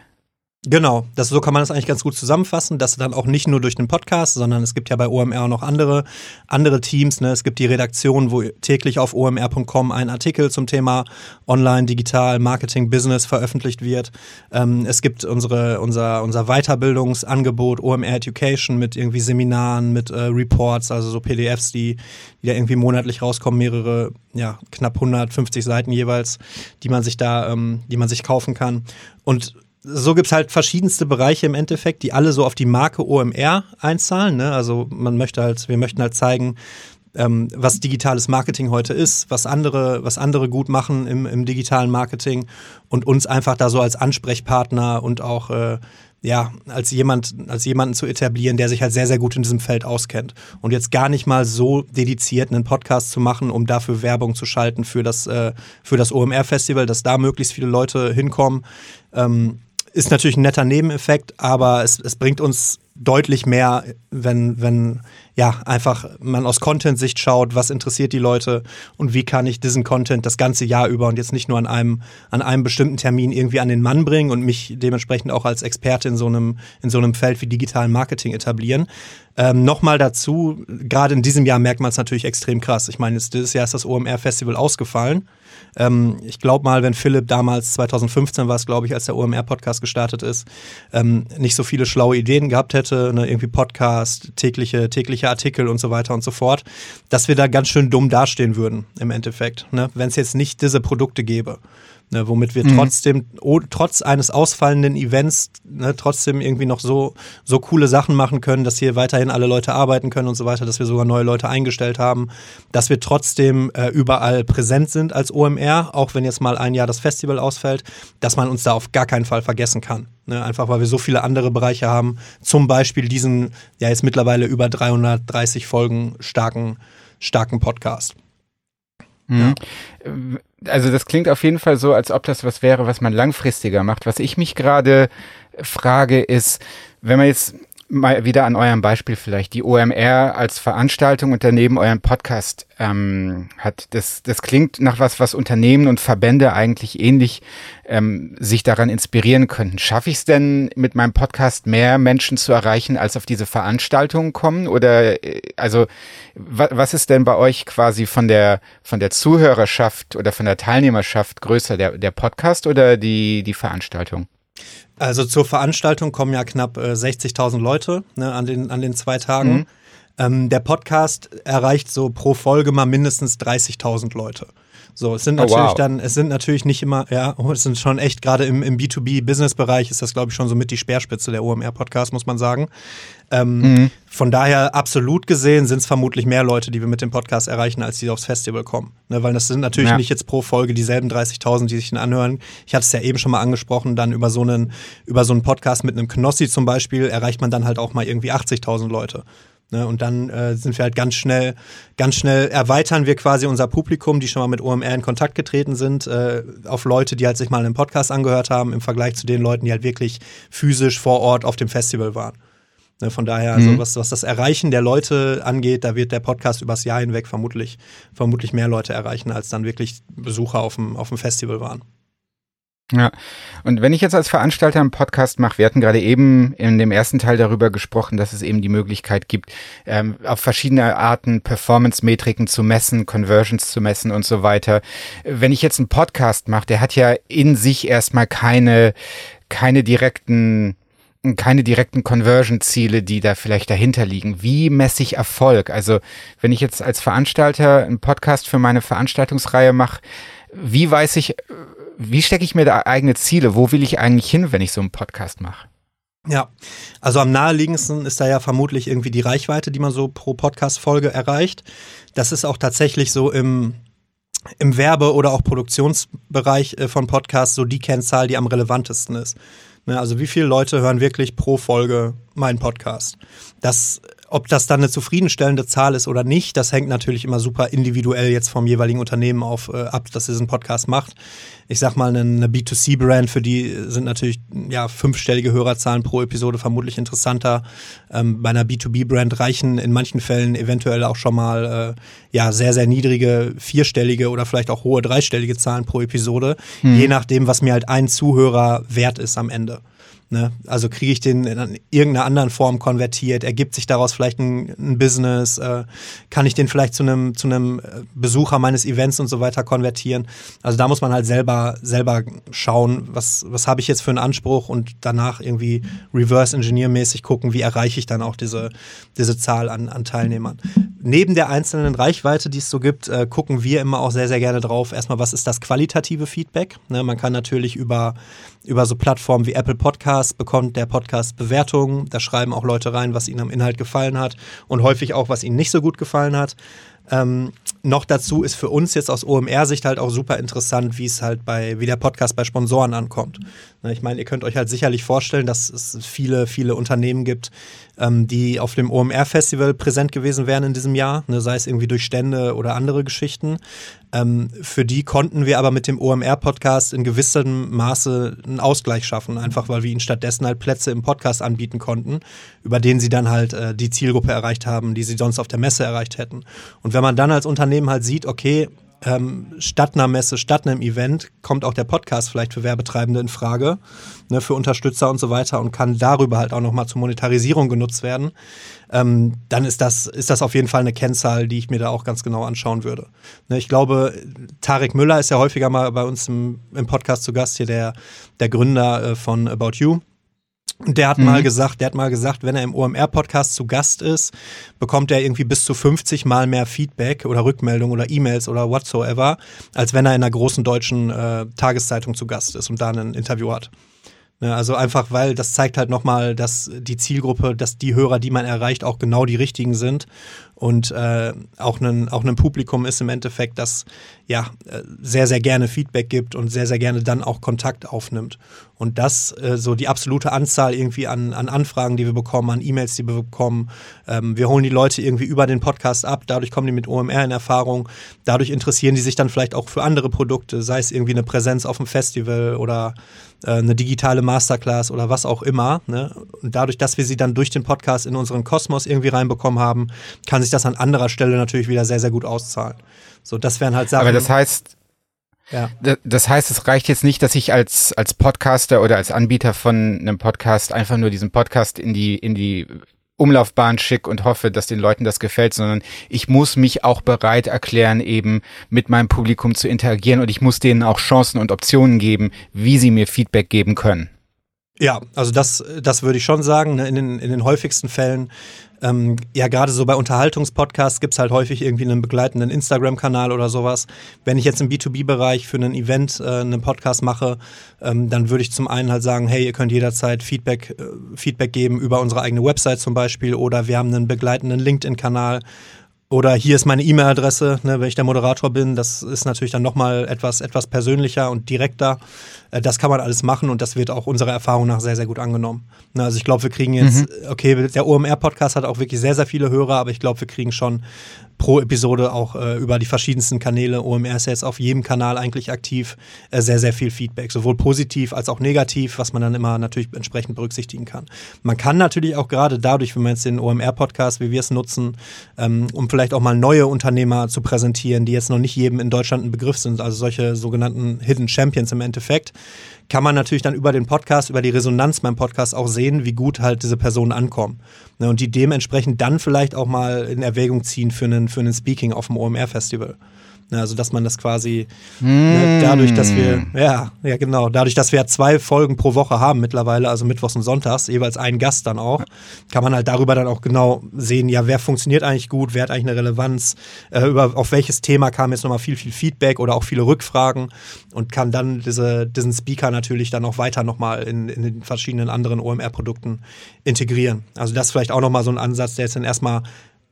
[SPEAKER 3] Genau, das, so kann man das eigentlich ganz gut zusammenfassen. Das dann auch nicht nur durch den Podcast, sondern es gibt ja bei OMR noch andere, andere Teams. Ne? Es gibt die Redaktion, wo täglich auf omr.com ein Artikel zum Thema Online, Digital, Marketing, Business veröffentlicht wird. Ähm, es gibt unsere, unser, unser Weiterbildungsangebot OMR Education mit irgendwie Seminaren, mit äh, Reports, also so PDFs, die, die da irgendwie monatlich rauskommen, mehrere, ja, knapp 150 Seiten jeweils, die man sich da, ähm, die man sich kaufen kann. Und so gibt es halt verschiedenste Bereiche im Endeffekt, die alle so auf die Marke OMR einzahlen. Ne? Also man möchte halt, wir möchten halt zeigen, ähm, was digitales Marketing heute ist, was andere, was andere gut machen im, im digitalen Marketing und uns einfach da so als Ansprechpartner und auch äh, ja, als jemand, als jemanden zu etablieren, der sich halt sehr, sehr gut in diesem Feld auskennt. Und jetzt gar nicht mal so dediziert einen Podcast zu machen, um dafür Werbung zu schalten für das, äh, für das OMR-Festival, dass da möglichst viele Leute hinkommen. Ähm, ist natürlich ein netter Nebeneffekt, aber es, es bringt uns deutlich mehr, wenn, wenn ja einfach man aus Content-Sicht schaut, was interessiert die Leute und wie kann ich diesen Content das ganze Jahr über und jetzt nicht nur an einem, an einem bestimmten Termin irgendwie an den Mann bringen und mich dementsprechend auch als Experte in so einem, in so einem Feld wie digitalen Marketing etablieren. Ähm, Nochmal dazu, gerade in diesem Jahr merkt man es natürlich extrem krass. Ich meine, dieses Jahr ist das OMR-Festival ausgefallen. Ähm, ich glaube mal, wenn Philipp damals, 2015 war es, glaube ich, als der OMR-Podcast gestartet ist, ähm, nicht so viele schlaue Ideen gehabt hätte, ne, irgendwie Podcast, tägliche, tägliche Artikel und so weiter und so fort, dass wir da ganz schön dumm dastehen würden im Endeffekt, ne, wenn es jetzt nicht diese Produkte gäbe ne, womit wir mhm. trotzdem, oh, trotz eines ausfallenden Events, ne, trotzdem irgendwie noch so, so coole Sachen machen können, dass hier weiterhin alle Leute arbeiten können und so weiter, dass wir sogar neue Leute eingestellt haben, dass wir trotzdem äh, überall präsent sind als OMR, auch wenn jetzt mal ein Jahr das Festival ausfällt, dass man uns da auf gar keinen Fall vergessen kann. Ne, einfach weil wir so viele andere Bereiche haben, zum Beispiel diesen, ja jetzt mittlerweile über 330 Folgen starken, starken Podcast.
[SPEAKER 1] Mhm. Ja also das klingt auf jeden Fall so, als ob das was wäre, was man langfristiger macht. Was ich mich gerade frage, ist, wenn man jetzt mal wieder an eurem Beispiel vielleicht die OMR als Veranstaltung und daneben euren Podcast ähm, hat. Das, das klingt nach was, was Unternehmen und Verbände eigentlich ähnlich ähm, sich daran inspirieren könnten. Schaffe ich es denn mit meinem Podcast mehr Menschen zu erreichen, als auf diese Veranstaltungen kommen? Oder äh, also wa was ist denn bei euch quasi von der von der Zuhörerschaft oder von der Teilnehmerschaft größer, der, der Podcast oder die, die Veranstaltung?
[SPEAKER 3] Also zur Veranstaltung kommen ja knapp äh, 60.000 Leute ne, an, den, an den zwei Tagen. Mhm. Ähm, der Podcast erreicht so pro Folge mal mindestens 30.000 Leute. So, es sind oh, natürlich oh, wow. dann, es sind natürlich nicht immer, ja, oh, es sind schon echt, gerade im, im B2B-Business-Bereich ist das, glaube ich, schon so mit die Speerspitze der OMR-Podcast, muss man sagen. Ähm, mhm. Von daher, absolut gesehen, sind es vermutlich mehr Leute, die wir mit dem Podcast erreichen, als die aufs Festival kommen. Ne, weil das sind natürlich ja. nicht jetzt pro Folge dieselben 30.000, die sich den anhören. Ich hatte es ja eben schon mal angesprochen, dann über so einen, über so einen Podcast mit einem Knossi zum Beispiel erreicht man dann halt auch mal irgendwie 80.000 Leute. Ne, und dann äh, sind wir halt ganz schnell, ganz schnell erweitern wir quasi unser Publikum, die schon mal mit OMR in Kontakt getreten sind, äh, auf Leute, die halt sich mal einen Podcast angehört haben, im Vergleich zu den Leuten, die halt wirklich physisch vor Ort auf dem Festival waren. Ne, von daher, also mhm. was, was das Erreichen der Leute angeht, da wird der Podcast übers Jahr hinweg vermutlich, vermutlich mehr Leute erreichen, als dann wirklich Besucher auf dem, auf dem Festival waren.
[SPEAKER 1] Ja, und wenn ich jetzt als Veranstalter einen Podcast mache, wir hatten gerade eben in dem ersten Teil darüber gesprochen, dass es eben die Möglichkeit gibt, ähm, auf verschiedene Arten Performance-Metriken zu messen, Conversions zu messen und so weiter. Wenn ich jetzt einen Podcast mache, der hat ja in sich erstmal keine, keine direkten keine direkten Conversion-Ziele, die da vielleicht dahinter liegen. Wie messe ich Erfolg? Also wenn ich jetzt als Veranstalter einen Podcast für meine Veranstaltungsreihe mache, wie weiß ich, wie stecke ich mir da eigene Ziele? Wo will ich eigentlich hin, wenn ich so einen Podcast mache?
[SPEAKER 3] Ja, also am naheliegendsten ist da ja vermutlich irgendwie die Reichweite, die man so pro Podcast-Folge erreicht. Das ist auch tatsächlich so im, im Werbe- oder auch Produktionsbereich äh, von Podcasts so die Kennzahl, die am relevantesten ist. Ne, also wie viele Leute hören wirklich pro Folge meinen Podcast? Das ob das dann eine zufriedenstellende Zahl ist oder nicht, das hängt natürlich immer super individuell jetzt vom jeweiligen Unternehmen auf äh, ab, das diesen Podcast macht. Ich sag mal, eine, B2C-Brand, für die sind natürlich ja fünfstellige Hörerzahlen pro Episode vermutlich interessanter. Ähm, bei einer B2B-Brand reichen in manchen Fällen eventuell auch schon mal äh, ja sehr, sehr niedrige vierstellige oder vielleicht auch hohe dreistellige Zahlen pro Episode, hm. je nachdem, was mir halt ein Zuhörer wert ist am Ende. Ne? Also kriege ich den in irgendeiner anderen Form konvertiert? Ergibt sich daraus vielleicht ein, ein Business? Äh, kann ich den vielleicht zu einem zu äh, Besucher meines Events und so weiter konvertieren? Also da muss man halt selber selber schauen, was was habe ich jetzt für einen Anspruch und danach irgendwie Reverse Engineer mäßig gucken, wie erreiche ich dann auch diese diese Zahl an, an Teilnehmern. Neben der einzelnen Reichweite, die es so gibt, äh, gucken wir immer auch sehr sehr gerne drauf. Erstmal, was ist das qualitative Feedback? Ne? Man kann natürlich über über so Plattformen wie Apple Podcasts bekommt der Podcast Bewertungen. Da schreiben auch Leute rein, was ihnen am Inhalt gefallen hat und häufig auch, was ihnen nicht so gut gefallen hat. Ähm, noch dazu ist für uns jetzt aus OMR-Sicht halt auch super interessant, wie es halt bei, wie der Podcast bei Sponsoren ankommt. Ne, ich meine, ihr könnt euch halt sicherlich vorstellen, dass es viele, viele Unternehmen gibt, ähm, die auf dem OMR-Festival präsent gewesen wären in diesem Jahr, ne, sei es irgendwie durch Stände oder andere Geschichten. Ähm, für die konnten wir aber mit dem OMR-Podcast in gewissem Maße einen Ausgleich schaffen, einfach weil wir ihnen stattdessen halt Plätze im Podcast anbieten konnten, über denen sie dann halt äh, die Zielgruppe erreicht haben, die sie sonst auf der Messe erreicht hätten. Und wenn man dann als Unternehmen halt sieht, okay, ähm, statt einer Messe, statt einem Event kommt auch der Podcast vielleicht für Werbetreibende in Frage, ne, für Unterstützer und so weiter und kann darüber halt auch nochmal zur Monetarisierung genutzt werden, ähm, dann ist das, ist das auf jeden Fall eine Kennzahl, die ich mir da auch ganz genau anschauen würde. Ne, ich glaube, Tarek Müller ist ja häufiger mal bei uns im, im Podcast zu Gast, hier der, der Gründer äh, von About You. Der hat mhm. mal gesagt, der hat mal gesagt, wenn er im OMR-Podcast zu Gast ist, bekommt er irgendwie bis zu 50 Mal mehr Feedback oder Rückmeldung oder E-Mails oder whatsoever, als wenn er in einer großen deutschen äh, Tageszeitung zu Gast ist und da ein Interview hat. Ne, also einfach, weil das zeigt halt nochmal, dass die Zielgruppe, dass die Hörer, die man erreicht, auch genau die richtigen sind und äh, auch ein auch Publikum ist im Endeffekt, das ja äh, sehr sehr gerne Feedback gibt und sehr sehr gerne dann auch Kontakt aufnimmt und das äh, so die absolute Anzahl irgendwie an, an Anfragen, die wir bekommen, an E-Mails, die wir bekommen. Ähm, wir holen die Leute irgendwie über den Podcast ab, dadurch kommen die mit OMR in Erfahrung, dadurch interessieren die sich dann vielleicht auch für andere Produkte, sei es irgendwie eine Präsenz auf dem Festival oder äh, eine digitale Masterclass oder was auch immer. Ne? Und dadurch, dass wir sie dann durch den Podcast in unseren Kosmos irgendwie reinbekommen haben, kann sich das an anderer Stelle natürlich wieder sehr, sehr gut auszahlen. So, das wären halt Sachen.
[SPEAKER 1] Aber das heißt, ja. Das heißt, es reicht jetzt nicht, dass ich als, als Podcaster oder als Anbieter von einem Podcast einfach nur diesen Podcast in die, in die Umlaufbahn schick und hoffe, dass den Leuten das gefällt, sondern ich muss mich auch bereit erklären, eben mit meinem Publikum zu interagieren und ich muss denen auch Chancen und Optionen geben, wie sie mir Feedback geben können.
[SPEAKER 3] Ja, also das, das würde ich schon sagen. Ne, in den, in den häufigsten Fällen ähm, ja, gerade so bei Unterhaltungspodcasts gibt es halt häufig irgendwie einen begleitenden Instagram-Kanal oder sowas. Wenn ich jetzt im B2B-Bereich für ein Event äh, einen Podcast mache, ähm, dann würde ich zum einen halt sagen, hey, ihr könnt jederzeit Feedback, äh, Feedback geben über unsere eigene Website zum Beispiel oder wir haben einen begleitenden LinkedIn-Kanal oder hier ist meine E-Mail-Adresse, ne, wenn ich der Moderator bin. Das ist natürlich dann nochmal etwas, etwas persönlicher und direkter. Äh, das kann man alles machen und das wird auch unserer Erfahrung nach sehr, sehr gut angenommen. Ne, also ich glaube, wir kriegen jetzt, mhm. okay, der OMR-Podcast hat auch wirklich sehr, sehr viele Hörer, aber ich glaube, wir kriegen schon pro Episode auch äh, über die verschiedensten Kanäle. OMR ist jetzt auf jedem Kanal eigentlich aktiv. Äh, sehr, sehr viel Feedback, sowohl positiv als auch negativ, was man dann immer natürlich entsprechend berücksichtigen kann. Man kann natürlich auch gerade dadurch, wenn man jetzt den OMR-Podcast, wie wir es nutzen, ähm, um vielleicht auch mal neue Unternehmer zu präsentieren, die jetzt noch nicht jedem in Deutschland ein Begriff sind, also solche sogenannten Hidden Champions im Endeffekt, kann man natürlich dann über den Podcast, über die Resonanz beim Podcast auch sehen, wie gut halt diese Personen ankommen. Ne, und die dementsprechend dann vielleicht auch mal in Erwägung ziehen für einen, für einen Speaking auf dem OMR-Festival. Also dass man das quasi mm. ne, dadurch, dass wir, hm. ja, ja genau, dadurch, dass wir ja zwei Folgen pro Woche haben mittlerweile, also Mittwochs und Sonntags, jeweils einen Gast dann auch, kann man halt darüber dann auch genau sehen, ja, wer funktioniert eigentlich gut, wer hat eigentlich eine Relevanz, äh, über auf welches Thema kam jetzt nochmal viel, viel Feedback oder auch viele Rückfragen und kann dann diese, diesen Speaker natürlich dann auch weiter nochmal in, in den verschiedenen anderen OMR-Produkten integrieren. Also das ist vielleicht auch nochmal so ein Ansatz, der jetzt dann erstmal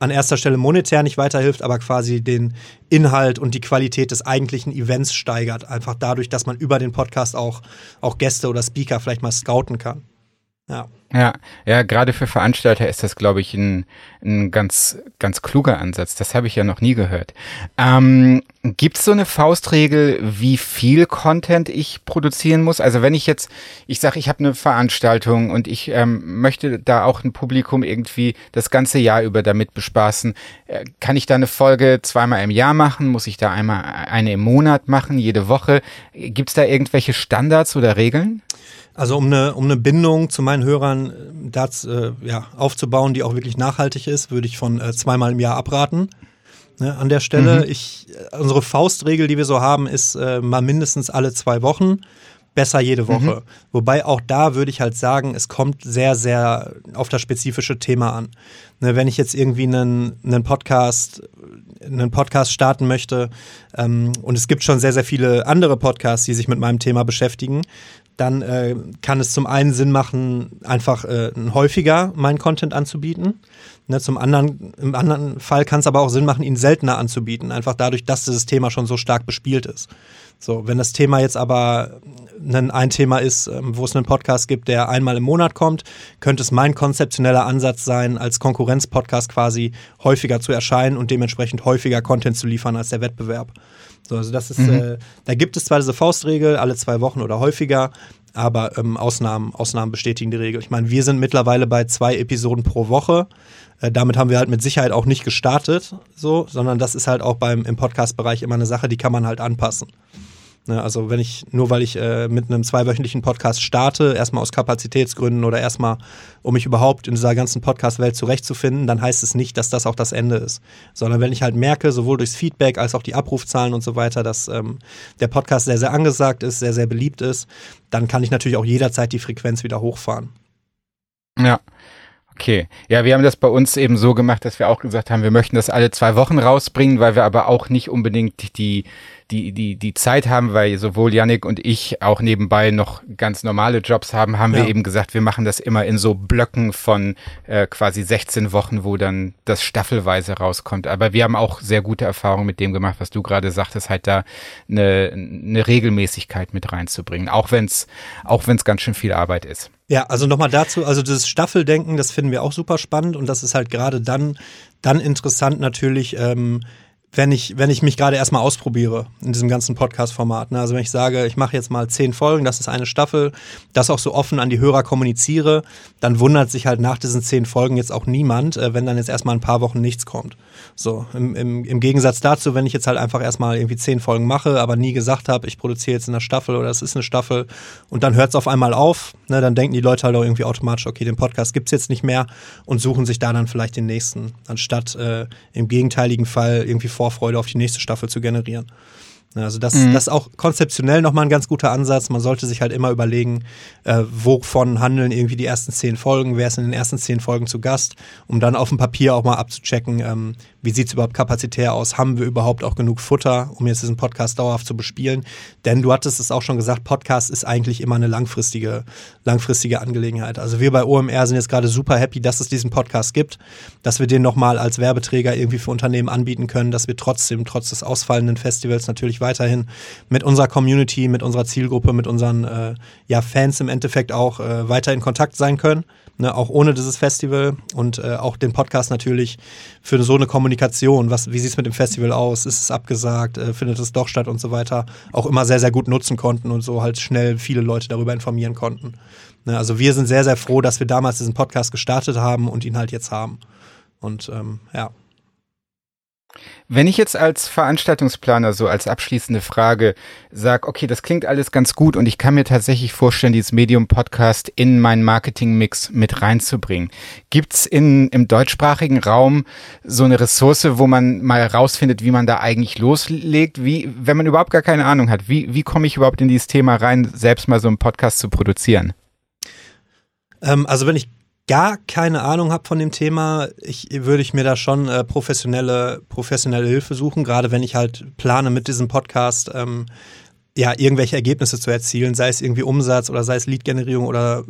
[SPEAKER 3] an erster Stelle monetär nicht weiterhilft, aber quasi den Inhalt und die Qualität des eigentlichen Events steigert. Einfach dadurch, dass man über den Podcast auch, auch Gäste oder Speaker vielleicht mal scouten kann.
[SPEAKER 1] Ja. Ja, ja, gerade für Veranstalter ist das, glaube ich, ein, ein ganz, ganz kluger Ansatz. Das habe ich ja noch nie gehört. Ähm, Gibt es so eine Faustregel, wie viel Content ich produzieren muss? Also wenn ich jetzt, ich sage, ich habe eine Veranstaltung und ich ähm, möchte da auch ein Publikum irgendwie das ganze Jahr über damit bespaßen, äh, kann ich da eine Folge zweimal im Jahr machen? Muss ich da einmal eine im Monat machen, jede Woche? Gibt es da irgendwelche Standards oder Regeln?
[SPEAKER 3] Also um eine, um eine Bindung zu meinen Hörern äh, das, äh, ja, aufzubauen, die auch wirklich nachhaltig ist, würde ich von äh, zweimal im Jahr abraten. Ne, an der Stelle, mhm. ich, unsere Faustregel, die wir so haben, ist äh, mal mindestens alle zwei Wochen, besser jede Woche. Mhm. Wobei auch da würde ich halt sagen, es kommt sehr, sehr auf das spezifische Thema an. Ne, wenn ich jetzt irgendwie einen, einen Podcast einen Podcast starten möchte ähm, und es gibt schon sehr, sehr viele andere Podcasts, die sich mit meinem Thema beschäftigen, dann äh, kann es zum einen Sinn machen, einfach äh, häufiger meinen Content anzubieten. Ne, zum anderen, im anderen Fall kann es aber auch Sinn machen, ihn seltener anzubieten, einfach dadurch, dass dieses Thema schon so stark bespielt ist. So, wenn das Thema jetzt aber ein, ein Thema ist, ähm, wo es einen Podcast gibt, der einmal im Monat kommt, könnte es mein konzeptioneller Ansatz sein, als Konkurrenzpodcast quasi häufiger zu erscheinen und dementsprechend häufiger Content zu liefern als der Wettbewerb. So, also das ist, mhm. äh, da gibt es zwar diese Faustregel, alle zwei Wochen oder häufiger, aber ähm, Ausnahmen, Ausnahmen bestätigen die Regel. Ich meine, wir sind mittlerweile bei zwei Episoden pro Woche. Äh, damit haben wir halt mit Sicherheit auch nicht gestartet, so, sondern das ist halt auch beim im Podcast-Bereich immer eine Sache, die kann man halt anpassen. Ne, also wenn ich, nur weil ich äh, mit einem zweiwöchentlichen Podcast starte, erstmal aus Kapazitätsgründen oder erstmal, um mich überhaupt in dieser ganzen Podcast-Welt zurechtzufinden, dann heißt es nicht, dass das auch das Ende ist. Sondern wenn ich halt merke, sowohl durchs Feedback als auch die Abrufzahlen und so weiter, dass ähm, der Podcast sehr, sehr angesagt ist, sehr, sehr beliebt ist, dann kann ich natürlich auch jederzeit die Frequenz wieder hochfahren.
[SPEAKER 1] Ja. Okay, ja, wir haben das bei uns eben so gemacht, dass wir auch gesagt haben, wir möchten das alle zwei Wochen rausbringen, weil wir aber auch nicht unbedingt die, die, die, die Zeit haben, weil sowohl Yannick und ich auch nebenbei noch ganz normale Jobs haben, haben ja. wir eben gesagt, wir machen das immer in so Blöcken von äh, quasi 16 Wochen, wo dann das staffelweise rauskommt. Aber wir haben auch sehr gute Erfahrungen mit dem gemacht, was du gerade sagtest, halt da eine, eine Regelmäßigkeit mit reinzubringen, auch wenn es auch wenn's ganz schön viel Arbeit ist.
[SPEAKER 3] Ja, also nochmal dazu, also das Staffeldenken, das finden wir auch super spannend und das ist halt gerade dann, dann interessant natürlich, ähm, wenn ich, wenn ich mich gerade erstmal ausprobiere in diesem ganzen Podcast-Format. Ne? Also wenn ich sage, ich mache jetzt mal zehn Folgen, das ist eine Staffel, das auch so offen an die Hörer kommuniziere, dann wundert sich halt nach diesen zehn Folgen jetzt auch niemand, äh, wenn dann jetzt erstmal ein paar Wochen nichts kommt. So, im, im, im Gegensatz dazu, wenn ich jetzt halt einfach erstmal irgendwie zehn Folgen mache, aber nie gesagt habe, ich produziere jetzt in einer Staffel oder es ist eine Staffel und dann hört es auf einmal auf, ne, dann denken die Leute halt auch irgendwie automatisch, okay, den Podcast gibt's jetzt nicht mehr und suchen sich da dann vielleicht den nächsten, anstatt äh, im gegenteiligen Fall irgendwie Vorfreude auf die nächste Staffel zu generieren. Also das, mhm. das ist auch konzeptionell nochmal ein ganz guter Ansatz. Man sollte sich halt immer überlegen, äh, wovon handeln irgendwie die ersten zehn Folgen, wer ist in den ersten zehn Folgen zu Gast, um dann auf dem Papier auch mal abzuchecken, ähm, wie sieht es überhaupt kapazitär aus? Haben wir überhaupt auch genug Futter, um jetzt diesen Podcast dauerhaft zu bespielen? Denn du hattest es auch schon gesagt, Podcast ist eigentlich immer eine langfristige, langfristige Angelegenheit. Also wir bei OMR sind jetzt gerade super happy, dass es diesen Podcast gibt, dass wir den nochmal als Werbeträger irgendwie für Unternehmen anbieten können, dass wir trotzdem, trotz des ausfallenden Festivals natürlich weiterhin mit unserer Community, mit unserer Zielgruppe, mit unseren äh, ja, Fans im Endeffekt auch äh, weiter in Kontakt sein können ne, auch ohne dieses Festival und äh, auch den Podcast natürlich für so eine Kommunikation. Was, wie sieht es mit dem Festival aus? Ist es abgesagt? Äh, findet es doch statt und so weiter? Auch immer sehr, sehr gut nutzen konnten und so halt schnell viele Leute darüber informieren konnten. Ne, also wir sind sehr, sehr froh, dass wir damals diesen Podcast gestartet haben und ihn halt jetzt haben. Und ähm, ja.
[SPEAKER 1] Wenn ich jetzt als Veranstaltungsplaner so als abschließende Frage sage, okay, das klingt alles ganz gut und ich kann mir tatsächlich vorstellen, dieses Medium-Podcast in meinen Marketing-Mix mit reinzubringen. Gibt's in, im deutschsprachigen Raum so eine Ressource, wo man mal rausfindet, wie man da eigentlich loslegt? Wie, wenn man überhaupt gar keine Ahnung hat, wie, wie komme ich überhaupt in dieses Thema rein, selbst mal so einen Podcast zu produzieren?
[SPEAKER 3] Ähm, also wenn ich gar keine Ahnung habe von dem Thema, ich, würde ich mir da schon äh, professionelle, professionelle Hilfe suchen, gerade wenn ich halt plane mit diesem Podcast ähm, ja irgendwelche Ergebnisse zu erzielen, sei es irgendwie Umsatz oder sei es Lead-Generierung oder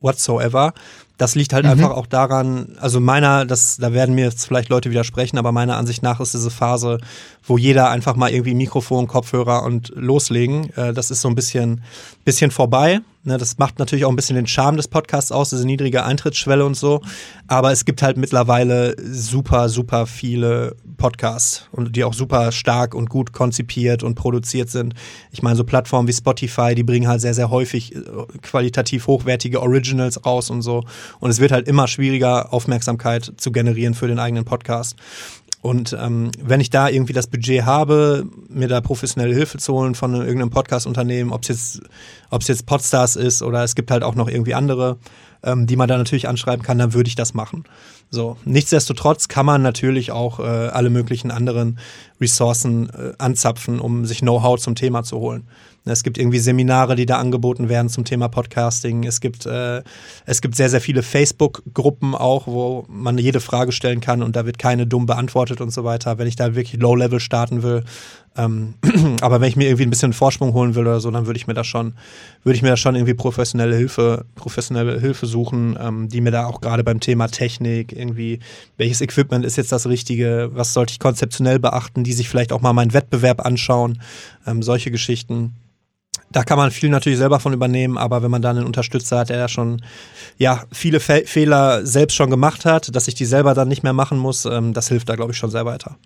[SPEAKER 3] whatsoever. Das liegt halt mhm. einfach auch daran, also meiner, das, da werden mir jetzt vielleicht Leute widersprechen, aber meiner Ansicht nach ist diese Phase, wo jeder einfach mal irgendwie Mikrofon, Kopfhörer und loslegen, äh, das ist so ein bisschen, bisschen vorbei. Ne, das macht natürlich auch ein bisschen den Charme des Podcasts aus, diese niedrige Eintrittsschwelle und so. Aber es gibt halt mittlerweile super, super viele Podcasts und die auch super stark und gut konzipiert und produziert sind. Ich meine, so Plattformen wie Spotify, die bringen halt sehr, sehr häufig äh, qualitativ hochwertige Originals raus und so. Und es wird halt immer schwieriger, Aufmerksamkeit zu generieren für den eigenen Podcast. Und ähm, wenn ich da irgendwie das Budget habe, mir da professionelle Hilfe zu holen von irgendeinem Podcast-Unternehmen, ob es jetzt, ob es jetzt Podstars ist oder es gibt halt auch noch irgendwie andere, ähm, die man da natürlich anschreiben kann, dann würde ich das machen. So, nichtsdestotrotz kann man natürlich auch äh, alle möglichen anderen Ressourcen äh, anzapfen, um sich Know-how zum Thema zu holen. Es gibt irgendwie Seminare, die da angeboten werden zum Thema Podcasting. Es gibt, äh, es gibt sehr, sehr viele Facebook-Gruppen auch, wo man jede Frage stellen kann und da wird keine dumm beantwortet und so weiter, wenn ich da wirklich Low-Level starten will. Ähm, <clears throat> aber wenn ich mir irgendwie ein bisschen Vorsprung holen will oder so, dann würde ich mir da schon, würde ich mir da schon irgendwie professionelle Hilfe, professionelle Hilfe suchen, ähm, die mir da auch gerade beim Thema Technik irgendwie, welches Equipment ist jetzt das Richtige, was sollte ich konzeptionell beachten, die sich vielleicht auch mal meinen Wettbewerb anschauen, ähm, solche Geschichten da kann man viel natürlich selber von übernehmen, aber wenn man dann einen Unterstützer hat, der ja schon ja, viele Fe Fehler selbst schon gemacht hat, dass ich die selber dann nicht mehr machen muss, ähm, das hilft da, glaube ich, schon sehr weiter.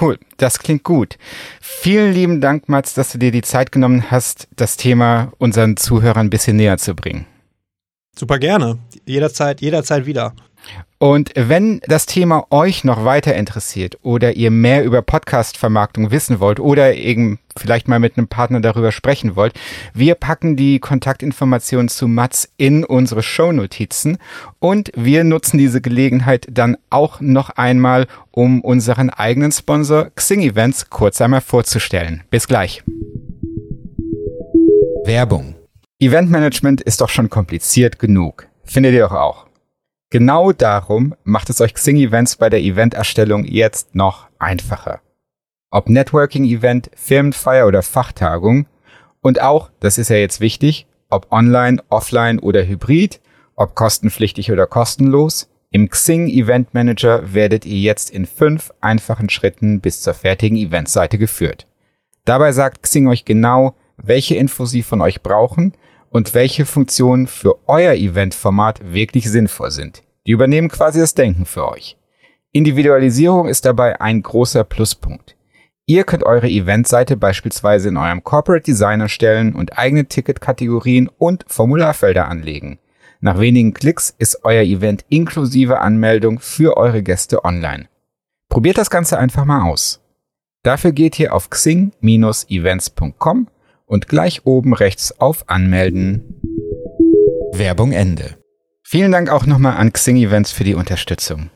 [SPEAKER 1] Cool, das klingt gut. Vielen lieben Dank, Mats, dass du dir die Zeit genommen hast, das Thema unseren Zuhörern ein bisschen näher zu bringen.
[SPEAKER 3] Super gerne. Jederzeit, jederzeit wieder.
[SPEAKER 1] Und wenn das Thema euch noch weiter interessiert oder ihr mehr über Podcast-Vermarktung wissen wollt oder eben vielleicht mal mit einem Partner darüber sprechen wollt, wir packen die Kontaktinformationen zu Mats in unsere Shownotizen und wir nutzen diese Gelegenheit dann auch noch einmal, um unseren eigenen Sponsor Xing Events kurz einmal vorzustellen. Bis gleich. Werbung. Eventmanagement ist doch schon kompliziert genug. Findet ihr doch auch. Genau darum macht es euch Xing Events bei der Eventerstellung jetzt noch einfacher. Ob Networking-Event, Firmenfeier oder Fachtagung und auch, das ist ja jetzt wichtig, ob online, offline oder hybrid, ob kostenpflichtig oder kostenlos, im Xing Event Manager werdet ihr jetzt in fünf einfachen Schritten bis zur fertigen Eventseite geführt. Dabei sagt Xing euch genau, welche Infos sie von euch brauchen und welche Funktionen für euer Eventformat wirklich sinnvoll sind. Die übernehmen quasi das Denken für euch. Individualisierung ist dabei ein großer Pluspunkt. Ihr könnt eure Eventseite beispielsweise in eurem Corporate Design erstellen und eigene Ticketkategorien und Formularfelder anlegen. Nach wenigen Klicks ist euer Event inklusive Anmeldung für eure Gäste online. Probiert das Ganze einfach mal aus. Dafür geht ihr auf xing-events.com und gleich oben rechts auf Anmelden. Werbung Ende. Vielen Dank auch nochmal an Xing Events für die Unterstützung.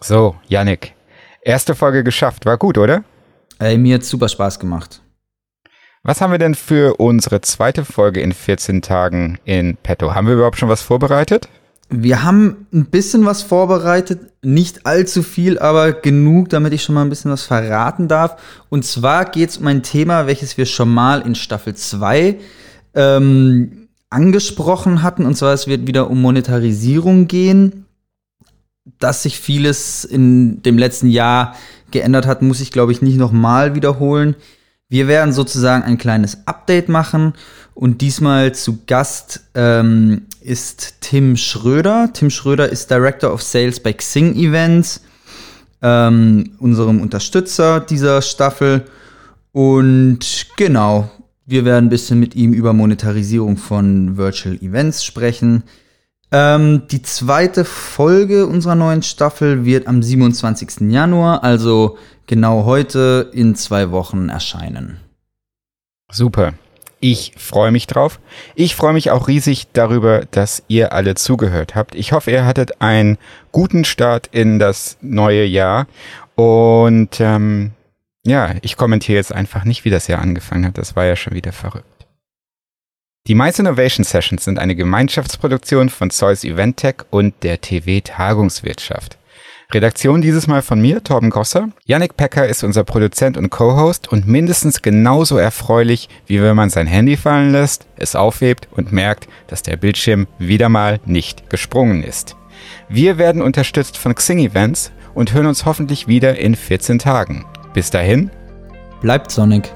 [SPEAKER 1] So, Yannick. Erste Folge geschafft. War gut, oder?
[SPEAKER 2] Ey, mir hat super Spaß gemacht.
[SPEAKER 1] Was haben wir denn für unsere zweite Folge in 14 Tagen in petto? Haben wir überhaupt schon was vorbereitet?
[SPEAKER 2] Wir haben ein bisschen was vorbereitet, nicht allzu viel, aber genug, damit ich schon mal ein bisschen was verraten darf. Und zwar geht es um ein Thema, welches wir schon mal in Staffel 2 ähm, angesprochen hatten. Und zwar, es wird wieder um Monetarisierung gehen. Dass sich vieles in dem letzten Jahr geändert hat, muss ich, glaube ich, nicht nochmal wiederholen. Wir werden sozusagen ein kleines Update machen und diesmal zu Gast ähm, ist Tim Schröder. Tim Schröder ist Director of Sales bei Xing Events, ähm, unserem Unterstützer dieser Staffel. Und genau, wir werden ein bisschen mit ihm über Monetarisierung von Virtual Events sprechen. Ähm, die zweite Folge unserer neuen Staffel wird am 27. Januar, also genau heute in zwei Wochen erscheinen.
[SPEAKER 1] Super. Ich freue mich drauf. Ich freue mich auch riesig darüber, dass ihr alle zugehört habt. Ich hoffe, ihr hattet einen guten Start in das neue Jahr. Und ähm, ja, ich kommentiere jetzt einfach nicht, wie das Jahr angefangen hat. Das war ja schon wieder verrückt. Die Mice Innovation Sessions sind eine Gemeinschaftsproduktion von Zeus Event Tech und der TV Tagungswirtschaft. Redaktion dieses Mal von mir, Torben Gosser. Yannick Pecker ist unser Produzent und Co-Host und mindestens genauso erfreulich, wie wenn man sein Handy fallen lässt, es aufhebt und merkt, dass der Bildschirm wieder mal nicht gesprungen ist. Wir werden unterstützt von Xing Events und hören uns hoffentlich wieder in 14 Tagen. Bis dahin,
[SPEAKER 2] bleibt sonnig.